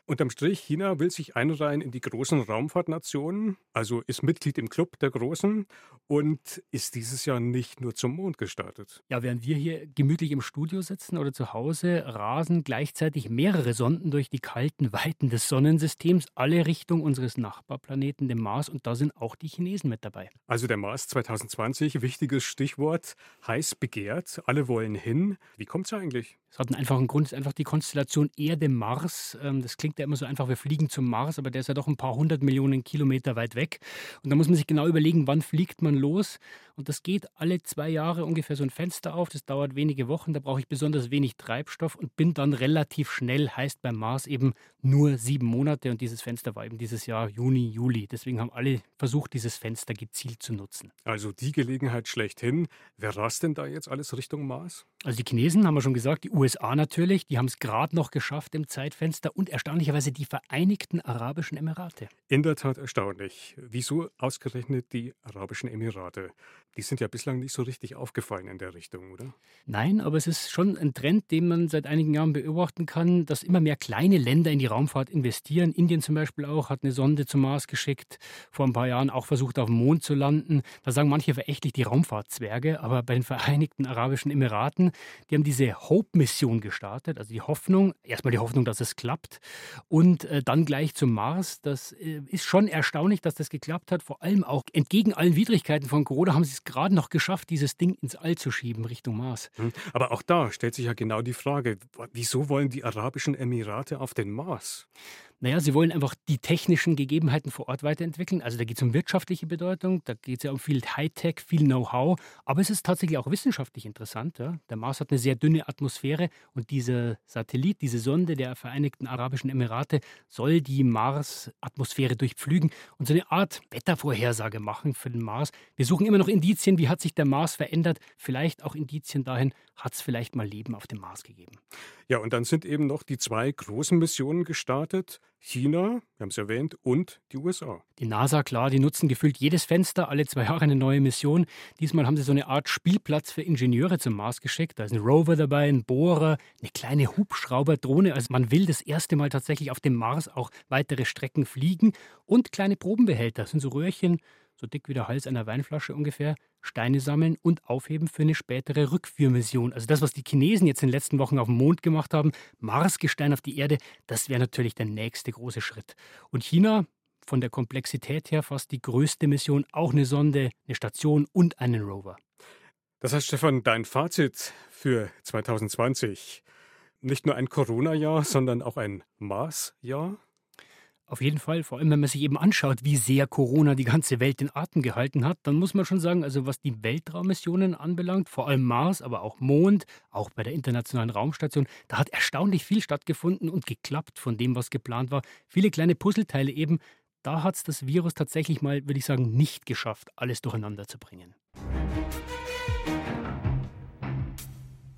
Unterm Strich, China will sich einreihen in die großen Raumfahrtnationen, also ist Mitglied im Club der Großen und ist dieses Jahr nicht nur zum Mond gestartet. Ja, während wir hier gemütlich im Studio sitzen oder zu Hause, rasen gleichzeitig mehrere Sonden durch die kalten Weiten des Sonnensystems, alle Richtung unseres Nachbarplaneten, dem Mars, und da sind auch die Chinesen mit dabei. Also der Mars 2020, wichtiges Stichwort, heiß begehrt, alle wollen hin. Wie kommt es eigentlich? Es hat einen einfachen Grund, es ist einfach die Konstellation Erde-Mars. Ähm, das klingt ja immer so einfach, wir fliegen zum Mars, aber der ist ja doch ein paar hundert Millionen Kilometer weit weg. Und da muss man sich genau überlegen, wann fliegt man los. Und das geht alle zwei Jahre ungefähr so ein Fenster auf. Das dauert wenige Wochen. Da brauche ich besonders wenig Treibstoff und bin dann relativ schnell, heißt beim Mars eben nur sieben Monate. Und dieses Fenster war eben dieses Jahr Juni, Juli. Deswegen haben alle versucht, dieses Fenster gezielt zu nutzen. Also die Gelegenheit schlechthin. Wer rast denn da jetzt alles Richtung Mars? Also die Chinesen haben wir schon gesagt, die USA natürlich, die haben es gerade noch geschafft im Zeitfenster und erstaunlicherweise die Vereinigten Arabischen Emirate. In der Tat erstaunlich. Wieso ausgerechnet die Arabischen Emirate? Die sind ja bislang nicht so richtig aufgefallen in der Richtung, oder? Nein, aber es ist schon ein Trend, den man seit einigen Jahren beobachten kann, dass immer mehr kleine Länder in die Raumfahrt investieren. Indien zum Beispiel auch hat eine Sonde zum Mars geschickt, vor ein paar Jahren auch versucht, auf dem Mond zu landen. Da sagen manche verächtlich die Raumfahrtzwerge, aber bei den Vereinigten Arabischen Emiraten, die haben diese Hope-Mission gestartet, also die Hoffnung, erstmal die Hoffnung, dass es klappt und äh, dann gleich zum Mars. Das äh, ist schon erstaunlich, dass das geklappt hat. Vor allem auch entgegen allen Widrigkeiten von Corona haben sie es gerade noch geschafft, dieses Ding ins All zu schieben, Richtung Mars. Hm, aber auch da stellt sich ja genau die Frage, wieso wollen die Arabischen Emirate auf den Mars? Naja, sie wollen einfach die technischen Gegebenheiten vor Ort weiterentwickeln. Also da geht es um wirtschaftliche Bedeutung, da geht es ja um viel Hightech, viel Know-how, aber es ist tatsächlich auch wissenschaftlich interessant. Ja? Der Mars hat eine sehr dünne Atmosphäre und dieser Satellit, diese Sonde der Vereinigten Arabischen Emirate soll die Mars-Atmosphäre durchpflügen und so eine Art Wettervorhersage machen für den Mars. Wir suchen immer noch Indizien, wie hat sich der Mars verändert, vielleicht auch Indizien dahin, hat es vielleicht mal Leben auf dem Mars gegeben. Ja, und dann sind eben noch die zwei großen Missionen gestartet. China, wir haben es erwähnt, und die USA. Die NASA, klar, die nutzen gefühlt jedes Fenster, alle zwei Jahre eine neue Mission. Diesmal haben sie so eine Art Spielplatz für Ingenieure zum Mars geschickt. Da ist ein Rover dabei, ein Bohrer, eine kleine Hubschrauberdrohne. Also man will das erste Mal tatsächlich auf dem Mars auch weitere Strecken fliegen. Und kleine Probenbehälter, das sind so Röhrchen, so dick wie der Hals einer Weinflasche ungefähr, Steine sammeln und aufheben für eine spätere Rückführmission. Also das, was die Chinesen jetzt in den letzten Wochen auf dem Mond gemacht haben, Marsgestein auf die Erde, das wäre natürlich der nächste große Schritt. Und China von der Komplexität her fast die größte Mission, auch eine Sonde, eine Station und einen Rover. Das heißt, Stefan, dein Fazit für 2020. Nicht nur ein Corona-Jahr, sondern auch ein Mars-Jahr? Auf jeden Fall, vor allem wenn man sich eben anschaut, wie sehr Corona die ganze Welt in Atem gehalten hat, dann muss man schon sagen, also was die Weltraummissionen anbelangt, vor allem Mars, aber auch Mond, auch bei der Internationalen Raumstation, da hat erstaunlich viel stattgefunden und geklappt von dem, was geplant war. Viele kleine Puzzleteile eben, da hat es das Virus tatsächlich mal, würde ich sagen, nicht geschafft, alles durcheinander zu bringen.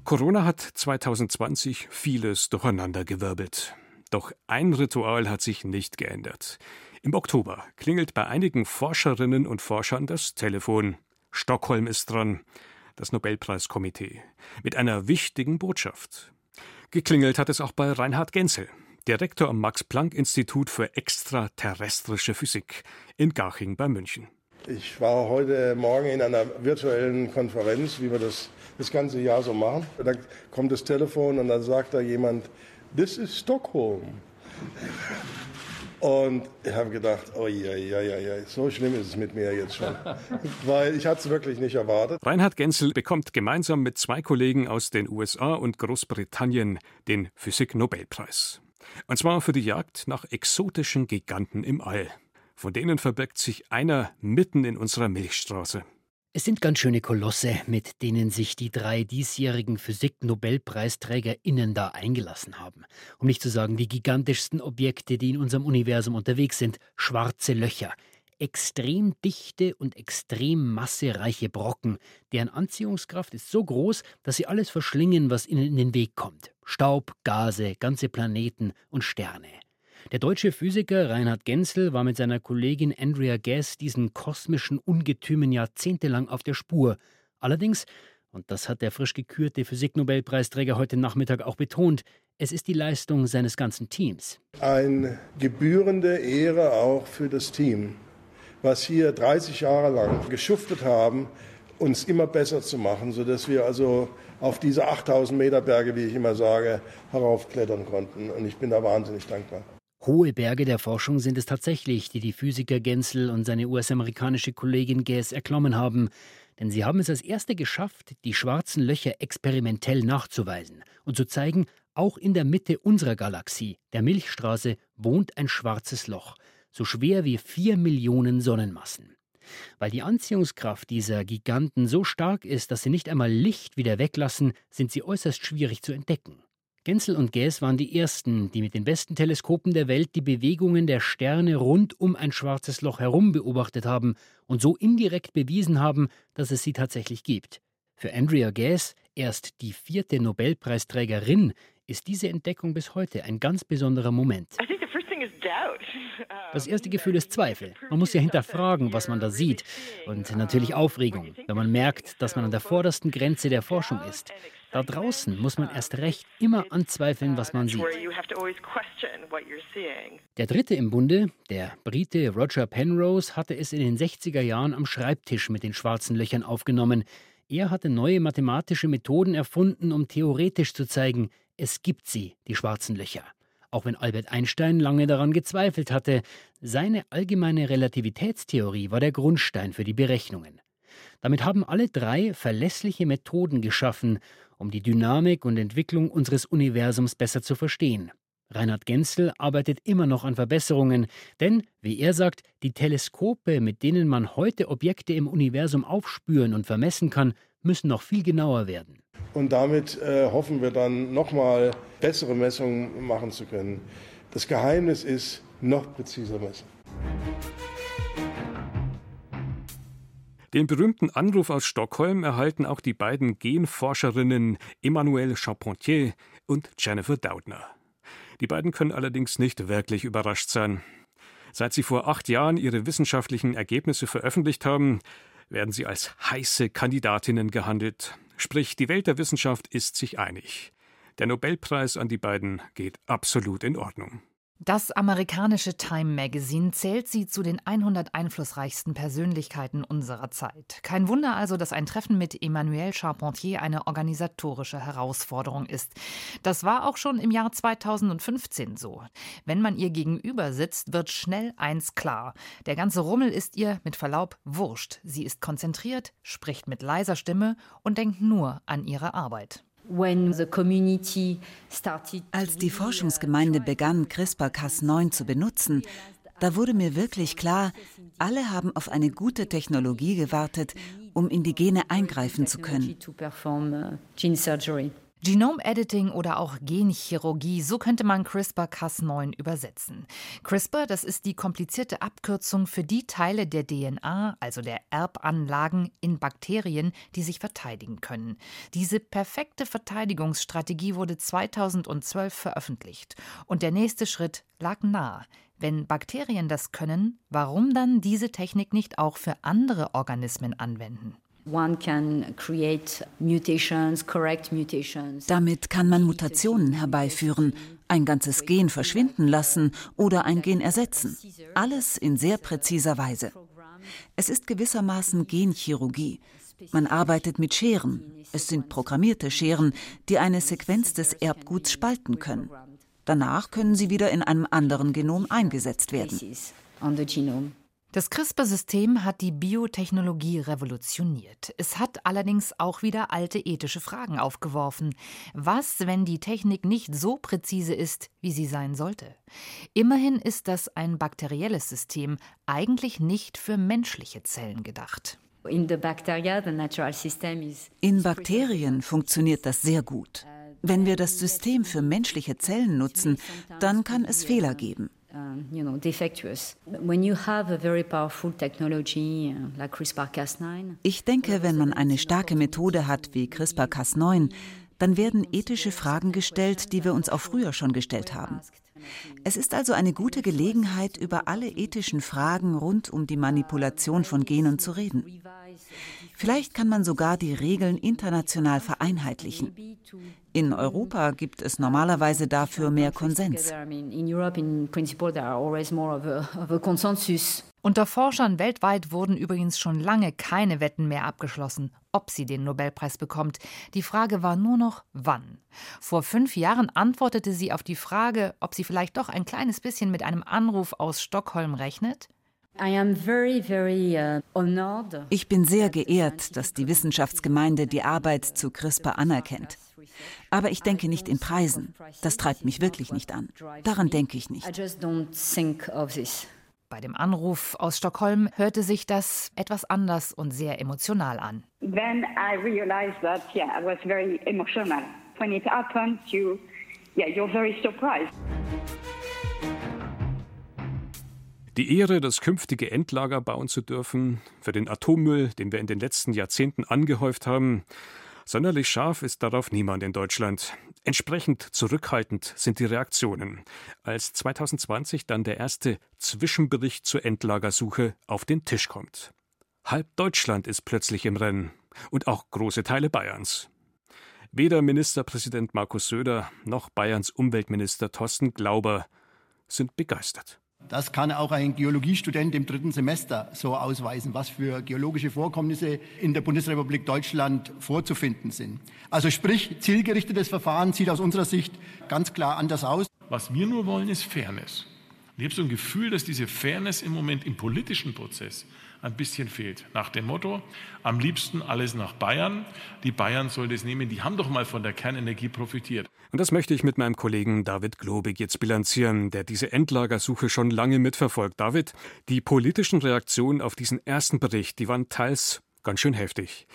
Corona hat 2020 vieles durcheinandergewirbelt. Doch ein Ritual hat sich nicht geändert. Im Oktober klingelt bei einigen Forscherinnen und Forschern das Telefon. Stockholm ist dran, das Nobelpreiskomitee, mit einer wichtigen Botschaft. Geklingelt hat es auch bei Reinhard Genzel, Direktor am Max-Planck-Institut für extraterrestrische Physik in Garching bei München. Ich war heute Morgen in einer virtuellen Konferenz, wie wir das das ganze Jahr so machen. Dann kommt das Telefon und dann sagt da jemand, this is Stockholm. Und ich habe gedacht, oh ja, ja, ja, ja, so schlimm ist es mit mir jetzt schon. <laughs> Weil ich hatte es wirklich nicht erwartet. Reinhard Genzel bekommt gemeinsam mit zwei Kollegen aus den USA und Großbritannien den Physik-Nobelpreis. Und zwar für die Jagd nach exotischen Giganten im All. Von denen verbirgt sich einer mitten in unserer Milchstraße. Es sind ganz schöne Kolosse, mit denen sich die drei diesjährigen Physik-Nobelpreisträgerinnen da eingelassen haben. Um nicht zu sagen die gigantischsten Objekte, die in unserem Universum unterwegs sind, schwarze Löcher. Extrem dichte und extrem massereiche Brocken, deren Anziehungskraft ist so groß, dass sie alles verschlingen, was ihnen in den Weg kommt. Staub, Gase, ganze Planeten und Sterne. Der deutsche Physiker Reinhard Genzel war mit seiner Kollegin Andrea Gass diesen kosmischen Ungetümen jahrzehntelang auf der Spur. Allerdings, und das hat der frisch gekürte Physiknobelpreisträger heute Nachmittag auch betont, es ist die Leistung seines ganzen Teams. Eine gebührende Ehre auch für das Team, was hier 30 Jahre lang geschuftet haben, uns immer besser zu machen, sodass wir also auf diese 8000 Meter Berge, wie ich immer sage, heraufklettern konnten. Und ich bin da wahnsinnig dankbar. Hohe Berge der Forschung sind es tatsächlich, die die Physiker Genzel und seine US-amerikanische Kollegin Gass erklommen haben. Denn sie haben es als Erste geschafft, die schwarzen Löcher experimentell nachzuweisen und zu zeigen, auch in der Mitte unserer Galaxie, der Milchstraße, wohnt ein schwarzes Loch, so schwer wie vier Millionen Sonnenmassen. Weil die Anziehungskraft dieser Giganten so stark ist, dass sie nicht einmal Licht wieder weglassen, sind sie äußerst schwierig zu entdecken. Genzel und Gaes waren die ersten, die mit den besten Teleskopen der Welt die Bewegungen der Sterne rund um ein schwarzes Loch herum beobachtet haben und so indirekt bewiesen haben, dass es sie tatsächlich gibt. Für Andrea Gaes, erst die vierte Nobelpreisträgerin, ist diese Entdeckung bis heute ein ganz besonderer Moment. <laughs> Das erste Gefühl ist Zweifel. Man muss ja hinterfragen, was man da sieht. Und natürlich Aufregung, wenn man merkt, dass man an der vordersten Grenze der Forschung ist. Da draußen muss man erst recht immer anzweifeln, was man sieht. Der dritte im Bunde, der Brite Roger Penrose, hatte es in den 60er Jahren am Schreibtisch mit den schwarzen Löchern aufgenommen. Er hatte neue mathematische Methoden erfunden, um theoretisch zu zeigen, es gibt sie, die schwarzen Löcher. Auch wenn Albert Einstein lange daran gezweifelt hatte, seine allgemeine Relativitätstheorie war der Grundstein für die Berechnungen. Damit haben alle drei verlässliche Methoden geschaffen, um die Dynamik und Entwicklung unseres Universums besser zu verstehen. Reinhard Genzel arbeitet immer noch an Verbesserungen, denn, wie er sagt, die Teleskope, mit denen man heute Objekte im Universum aufspüren und vermessen kann, müssen noch viel genauer werden. Und damit äh, hoffen wir dann nochmal bessere Messungen machen zu können. Das Geheimnis ist, noch präziser messen. Den berühmten Anruf aus Stockholm erhalten auch die beiden Genforscherinnen Emmanuelle Charpentier und Jennifer Doudna. Die beiden können allerdings nicht wirklich überrascht sein. Seit sie vor acht Jahren ihre wissenschaftlichen Ergebnisse veröffentlicht haben, werden sie als heiße Kandidatinnen gehandelt. Sprich, die Welt der Wissenschaft ist sich einig. Der Nobelpreis an die beiden geht absolut in Ordnung. Das amerikanische Time Magazine zählt sie zu den 100 einflussreichsten Persönlichkeiten unserer Zeit. Kein Wunder also, dass ein Treffen mit Emmanuel Charpentier eine organisatorische Herausforderung ist. Das war auch schon im Jahr 2015 so. Wenn man ihr gegenüber sitzt, wird schnell eins klar. Der ganze Rummel ist ihr mit Verlaub wurscht. Sie ist konzentriert, spricht mit leiser Stimme und denkt nur an ihre Arbeit. Als die Forschungsgemeinde begann, CRISPR-Cas9 zu benutzen, da wurde mir wirklich klar, alle haben auf eine gute Technologie gewartet, um in die Gene eingreifen zu können. Genome Editing oder auch Genchirurgie, so könnte man CRISPR-Cas9 übersetzen. CRISPR, das ist die komplizierte Abkürzung für die Teile der DNA, also der Erbanlagen in Bakterien, die sich verteidigen können. Diese perfekte Verteidigungsstrategie wurde 2012 veröffentlicht und der nächste Schritt lag nahe. Wenn Bakterien das können, warum dann diese Technik nicht auch für andere Organismen anwenden? Damit kann man Mutationen herbeiführen, ein ganzes Gen verschwinden lassen oder ein Gen ersetzen. Alles in sehr präziser Weise. Es ist gewissermaßen Genchirurgie. Man arbeitet mit Scheren. Es sind programmierte Scheren, die eine Sequenz des Erbguts spalten können. Danach können sie wieder in einem anderen Genom eingesetzt werden. Das CRISPR-System hat die Biotechnologie revolutioniert. Es hat allerdings auch wieder alte ethische Fragen aufgeworfen. Was, wenn die Technik nicht so präzise ist, wie sie sein sollte? Immerhin ist das ein bakterielles System, eigentlich nicht für menschliche Zellen gedacht. In Bakterien funktioniert das sehr gut. Wenn wir das System für menschliche Zellen nutzen, dann kann es Fehler geben. Uh, you know, defectuous. When you have a very powerful technology uh, like CRISPR-Cas9. Ich denke, wenn man eine starke Methode hat wie CRISPR-Cas9, dann werden ethische Fragen gestellt, die wir uns auch früher schon gestellt haben. Es ist also eine gute Gelegenheit, über alle ethischen Fragen rund um die Manipulation von Genen zu reden. Vielleicht kann man sogar die Regeln international vereinheitlichen. In Europa gibt es normalerweise dafür mehr Konsens. Unter Forschern weltweit wurden übrigens schon lange keine Wetten mehr abgeschlossen, ob sie den Nobelpreis bekommt. Die Frage war nur noch, wann. Vor fünf Jahren antwortete sie auf die Frage, ob sie vielleicht doch ein kleines bisschen mit einem Anruf aus Stockholm rechnet. Uh, ich bin sehr geehrt, dass die Wissenschaftsgemeinde die Arbeit zu CRISPR anerkennt. Aber ich denke nicht in Preisen. Das treibt mich wirklich nicht an. Daran denke ich nicht. Bei dem Anruf aus Stockholm hörte sich das etwas anders und sehr emotional an. Then I realized that, yeah, I was very emotional. When it happened, you, yeah, you're very surprised. Die Ehre, das künftige Endlager bauen zu dürfen, für den Atommüll, den wir in den letzten Jahrzehnten angehäuft haben, Sonderlich scharf ist darauf niemand in Deutschland. Entsprechend zurückhaltend sind die Reaktionen, als 2020 dann der erste Zwischenbericht zur Endlagersuche auf den Tisch kommt. Halb Deutschland ist plötzlich im Rennen und auch große Teile Bayerns. Weder Ministerpräsident Markus Söder noch Bayerns Umweltminister Thorsten Glauber sind begeistert. Das kann auch ein Geologiestudent im dritten Semester so ausweisen, was für geologische Vorkommnisse in der Bundesrepublik Deutschland vorzufinden sind. Also sprich, zielgerichtetes Verfahren sieht aus unserer Sicht ganz klar anders aus. Was wir nur wollen, ist Fairness. ich habe so ein Gefühl, dass diese Fairness im Moment im politischen Prozess ein bisschen fehlt. Nach dem Motto, am liebsten alles nach Bayern. Die Bayern soll das nehmen, die haben doch mal von der Kernenergie profitiert. Und das möchte ich mit meinem Kollegen David Globig jetzt bilanzieren, der diese Endlagersuche schon lange mitverfolgt. David, die politischen Reaktionen auf diesen ersten Bericht, die waren teils ganz schön heftig.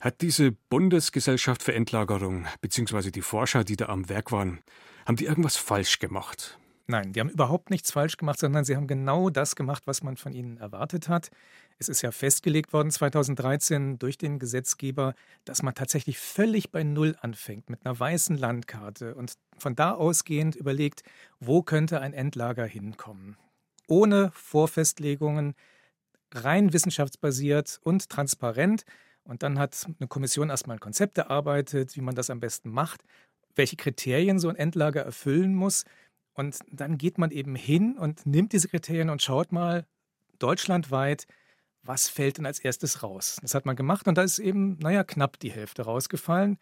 Hat diese Bundesgesellschaft für Endlagerung, beziehungsweise die Forscher, die da am Werk waren, haben die irgendwas falsch gemacht? Nein, die haben überhaupt nichts falsch gemacht, sondern sie haben genau das gemacht, was man von ihnen erwartet hat. Es ist ja festgelegt worden 2013 durch den Gesetzgeber, dass man tatsächlich völlig bei Null anfängt mit einer weißen Landkarte und von da ausgehend überlegt, wo könnte ein Endlager hinkommen. Ohne Vorfestlegungen, rein wissenschaftsbasiert und transparent. Und dann hat eine Kommission erstmal ein Konzept erarbeitet, wie man das am besten macht, welche Kriterien so ein Endlager erfüllen muss. Und dann geht man eben hin und nimmt diese Kriterien und schaut mal deutschlandweit, was fällt denn als erstes raus. Das hat man gemacht und da ist eben, naja, knapp die Hälfte rausgefallen.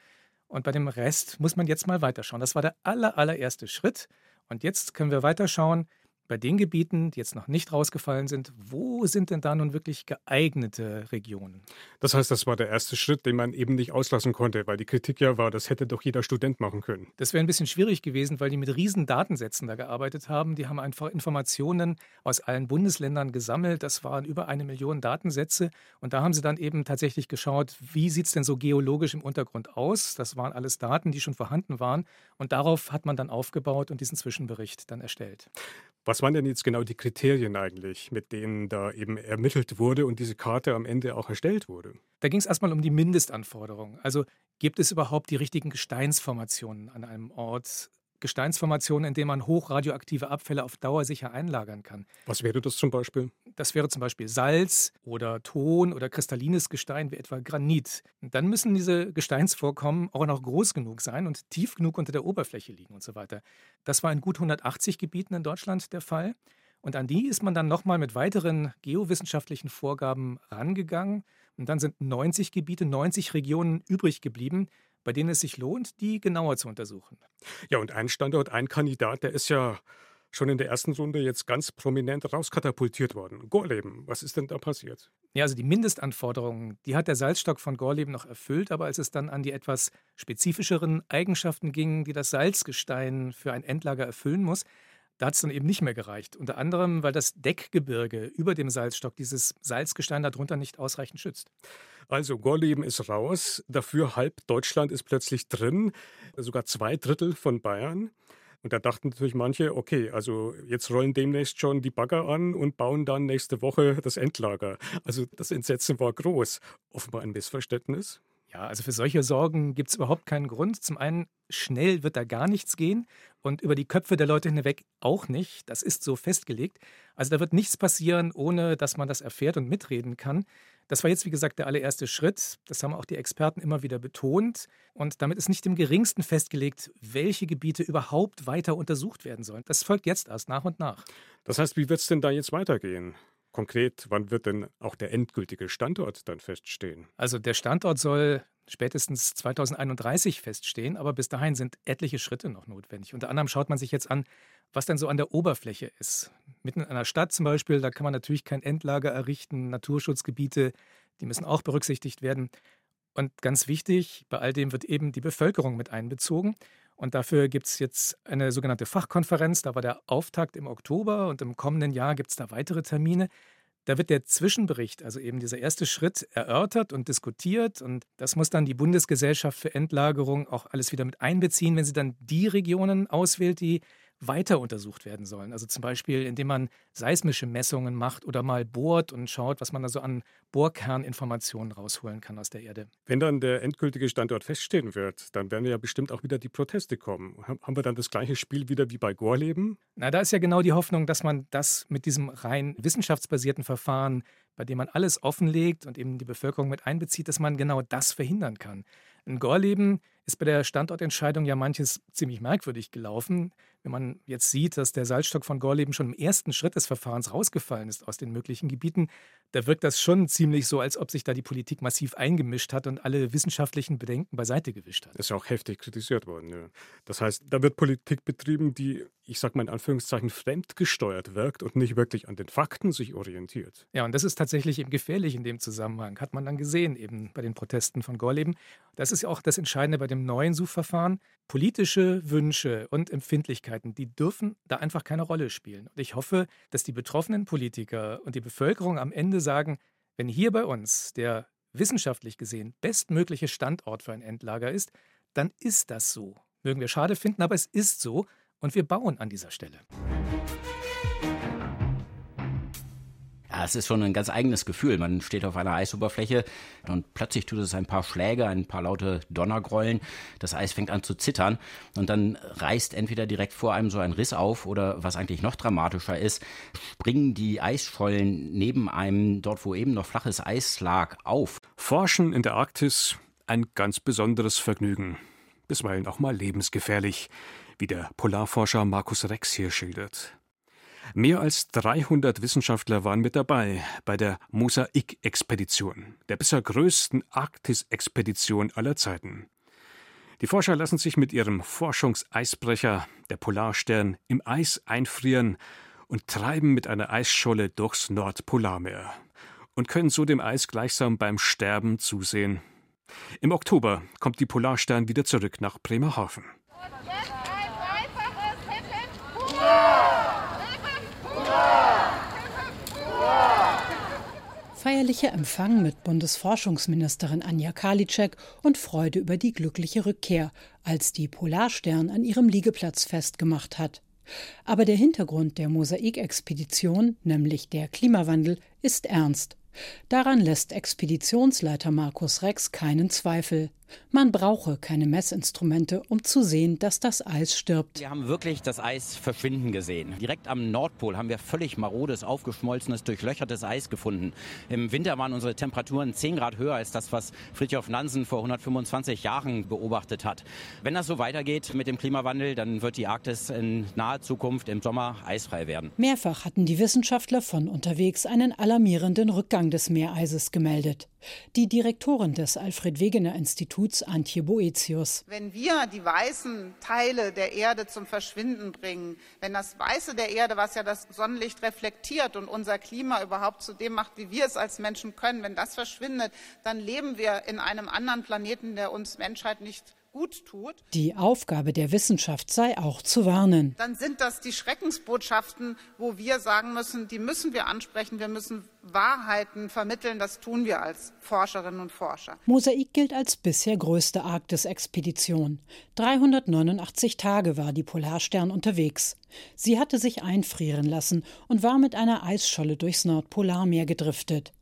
Und bei dem Rest muss man jetzt mal weiterschauen. Das war der aller, allererste Schritt. Und jetzt können wir weiterschauen, bei den Gebieten, die jetzt noch nicht rausgefallen sind, wo sind denn da nun wirklich geeignete Regionen? Das heißt, das war der erste Schritt, den man eben nicht auslassen konnte, weil die Kritik ja war, das hätte doch jeder Student machen können. Das wäre ein bisschen schwierig gewesen, weil die mit riesen Datensätzen da gearbeitet haben. Die haben einfach Informationen aus allen Bundesländern gesammelt. Das waren über eine Million Datensätze. Und da haben sie dann eben tatsächlich geschaut, wie sieht es denn so geologisch im Untergrund aus? Das waren alles Daten, die schon vorhanden waren. Und darauf hat man dann aufgebaut und diesen Zwischenbericht dann erstellt. Was waren denn jetzt genau die Kriterien eigentlich, mit denen da eben ermittelt wurde und diese Karte am Ende auch erstellt wurde? Da ging es erstmal um die Mindestanforderungen. Also gibt es überhaupt die richtigen Gesteinsformationen an einem Ort? Gesteinsformationen, in denen man hochradioaktive Abfälle auf Dauer sicher einlagern kann. Was wäre das zum Beispiel? Das wäre zum Beispiel Salz oder Ton oder kristallines Gestein wie etwa Granit. Und dann müssen diese Gesteinsvorkommen auch noch groß genug sein und tief genug unter der Oberfläche liegen und so weiter. Das war in gut 180 Gebieten in Deutschland der Fall. Und an die ist man dann nochmal mit weiteren geowissenschaftlichen Vorgaben rangegangen. Und dann sind 90 Gebiete, 90 Regionen übrig geblieben, bei denen es sich lohnt, die genauer zu untersuchen. Ja, und ein Standort, ein Kandidat, der ist ja schon in der ersten Runde jetzt ganz prominent rauskatapultiert worden. Gorleben, was ist denn da passiert? Ja, also die Mindestanforderungen, die hat der Salzstock von Gorleben noch erfüllt, aber als es dann an die etwas spezifischeren Eigenschaften ging, die das Salzgestein für ein Endlager erfüllen muss, da hat es dann eben nicht mehr gereicht. Unter anderem, weil das Deckgebirge über dem Salzstock dieses Salzgestein darunter nicht ausreichend schützt. Also Gorleben ist raus, dafür halb Deutschland ist plötzlich drin, sogar zwei Drittel von Bayern. Und da dachten natürlich manche, okay, also jetzt rollen demnächst schon die Bagger an und bauen dann nächste Woche das Endlager. Also das Entsetzen war groß. Offenbar ein Missverständnis. Ja, also für solche Sorgen gibt es überhaupt keinen Grund. Zum einen, schnell wird da gar nichts gehen und über die Köpfe der Leute hinweg auch nicht. Das ist so festgelegt. Also da wird nichts passieren, ohne dass man das erfährt und mitreden kann. Das war jetzt, wie gesagt, der allererste Schritt. Das haben auch die Experten immer wieder betont. Und damit ist nicht im geringsten festgelegt, welche Gebiete überhaupt weiter untersucht werden sollen. Das folgt jetzt erst nach und nach. Das heißt, wie wird es denn da jetzt weitergehen? Konkret, wann wird denn auch der endgültige Standort dann feststehen? Also der Standort soll spätestens 2031 feststehen, aber bis dahin sind etliche Schritte noch notwendig. Unter anderem schaut man sich jetzt an, was denn so an der Oberfläche ist. Mitten in einer Stadt zum Beispiel, da kann man natürlich kein Endlager errichten, Naturschutzgebiete, die müssen auch berücksichtigt werden. Und ganz wichtig, bei all dem wird eben die Bevölkerung mit einbezogen. Und dafür gibt es jetzt eine sogenannte Fachkonferenz. Da war der Auftakt im Oktober und im kommenden Jahr gibt es da weitere Termine. Da wird der Zwischenbericht, also eben dieser erste Schritt, erörtert und diskutiert. Und das muss dann die Bundesgesellschaft für Endlagerung auch alles wieder mit einbeziehen, wenn sie dann die Regionen auswählt, die weiter untersucht werden sollen. Also zum Beispiel, indem man seismische Messungen macht oder mal bohrt und schaut, was man da so an Bohrkerninformationen rausholen kann aus der Erde. Wenn dann der endgültige Standort feststehen wird, dann werden ja bestimmt auch wieder die Proteste kommen. Haben wir dann das gleiche Spiel wieder wie bei Gorleben? Na, da ist ja genau die Hoffnung, dass man das mit diesem rein wissenschaftsbasierten Verfahren, bei dem man alles offenlegt und eben die Bevölkerung mit einbezieht, dass man genau das verhindern kann. In Gorleben ist bei der Standortentscheidung ja manches ziemlich merkwürdig gelaufen. Wenn man jetzt sieht, dass der Salzstock von Gorleben schon im ersten Schritt des Verfahrens rausgefallen ist aus den möglichen Gebieten, da wirkt das schon ziemlich so, als ob sich da die Politik massiv eingemischt hat und alle wissenschaftlichen Bedenken beiseite gewischt hat. Das ist ja auch heftig kritisiert worden. Ja. Das heißt, da wird Politik betrieben, die, ich sage mal in Anführungszeichen, fremdgesteuert wirkt und nicht wirklich an den Fakten sich orientiert. Ja, und das ist tatsächlich eben gefährlich in dem Zusammenhang, hat man dann gesehen, eben bei den Protesten von Gorleben. Das ist ja auch das Entscheidende bei dem neuen Suchverfahren. Politische Wünsche und Empfindlichkeiten, die dürfen da einfach keine Rolle spielen. Und ich hoffe, dass die betroffenen Politiker und die Bevölkerung am Ende sagen, wenn hier bei uns der wissenschaftlich gesehen bestmögliche Standort für ein Endlager ist, dann ist das so. Mögen wir schade finden, aber es ist so und wir bauen an dieser Stelle. Ja, es ist schon ein ganz eigenes Gefühl. Man steht auf einer Eisoberfläche und plötzlich tut es ein paar Schläge, ein paar laute Donnergrollen. Das Eis fängt an zu zittern und dann reißt entweder direkt vor einem so ein Riss auf oder was eigentlich noch dramatischer ist, springen die Eisschollen neben einem, dort wo eben noch flaches Eis lag, auf. Forschen in der Arktis ein ganz besonderes Vergnügen. Bisweilen auch mal lebensgefährlich wie der Polarforscher Markus Rex hier schildert. Mehr als 300 Wissenschaftler waren mit dabei bei der Mosaik-Expedition, der bisher größten Arktis-Expedition aller Zeiten. Die Forscher lassen sich mit ihrem Forschungseisbrecher, der Polarstern, im Eis einfrieren und treiben mit einer Eisscholle durchs Nordpolarmeer und können so dem Eis gleichsam beim Sterben zusehen. Im Oktober kommt die Polarstern wieder zurück nach Bremerhaven. Feierlicher Empfang mit Bundesforschungsministerin Anja Karliczek und Freude über die glückliche Rückkehr, als die Polarstern an ihrem Liegeplatz festgemacht hat. Aber der Hintergrund der Mosaikexpedition, nämlich der Klimawandel, ist ernst. Daran lässt Expeditionsleiter Markus Rex keinen Zweifel. Man brauche keine Messinstrumente, um zu sehen, dass das Eis stirbt. Wir haben wirklich das Eis verschwinden gesehen. Direkt am Nordpol haben wir völlig marodes, aufgeschmolzenes, durchlöchertes Eis gefunden. Im Winter waren unsere Temperaturen 10 Grad höher als das, was Fridtjof Nansen vor 125 Jahren beobachtet hat. Wenn das so weitergeht mit dem Klimawandel, dann wird die Arktis in naher Zukunft im Sommer eisfrei werden. Mehrfach hatten die Wissenschaftler von unterwegs einen alarmierenden Rückgang des Meereises gemeldet. Die Direktorin des Alfred Wegener Instituts, Antje Boetius. Wenn wir die weißen Teile der Erde zum Verschwinden bringen, wenn das Weiße der Erde, was ja das Sonnenlicht reflektiert und unser Klima überhaupt zu dem macht, wie wir es als Menschen können, wenn das verschwindet, dann leben wir in einem anderen Planeten, der uns Menschheit nicht gut tut. Die Aufgabe der Wissenschaft sei auch zu warnen. Dann sind das die Schreckensbotschaften, wo wir sagen müssen, die müssen wir ansprechen, wir müssen Wahrheiten vermitteln, das tun wir als Forscherinnen und Forscher. Mosaik gilt als bisher größte Arktis-Expedition. 389 Tage war die Polarstern unterwegs. Sie hatte sich einfrieren lassen und war mit einer Eisscholle durchs Nordpolarmeer gedriftet.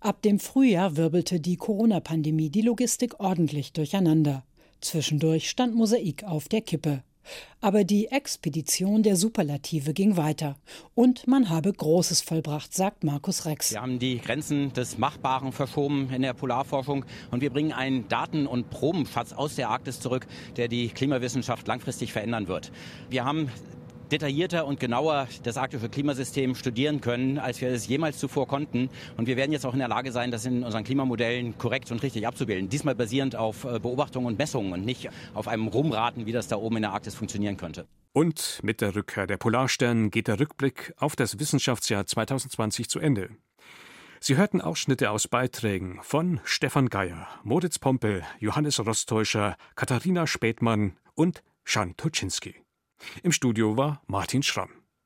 Ab dem Frühjahr wirbelte die Corona-Pandemie die Logistik ordentlich durcheinander. Zwischendurch stand Mosaik auf der Kippe. Aber die Expedition der Superlative ging weiter. Und man habe Großes vollbracht, sagt Markus Rex. Wir haben die Grenzen des Machbaren verschoben in der Polarforschung und wir bringen einen Daten- und Probenschatz aus der Arktis zurück, der die Klimawissenschaft langfristig verändern wird. Wir haben detaillierter und genauer das arktische Klimasystem studieren können, als wir es jemals zuvor konnten. Und wir werden jetzt auch in der Lage sein, das in unseren Klimamodellen korrekt und richtig abzubilden. Diesmal basierend auf äh, Beobachtungen und Messungen und nicht auf einem Rumraten, wie das da oben in der Arktis funktionieren könnte. Und mit der Rückkehr der Polarstern geht der Rückblick auf das Wissenschaftsjahr 2020 zu Ende. Sie hörten Ausschnitte aus Beiträgen von Stefan Geier, Moritz Pompel, Johannes Rostäuscher, Katharina Spätmann und Jan Tuczynski. Im Studio war Martin Schramm.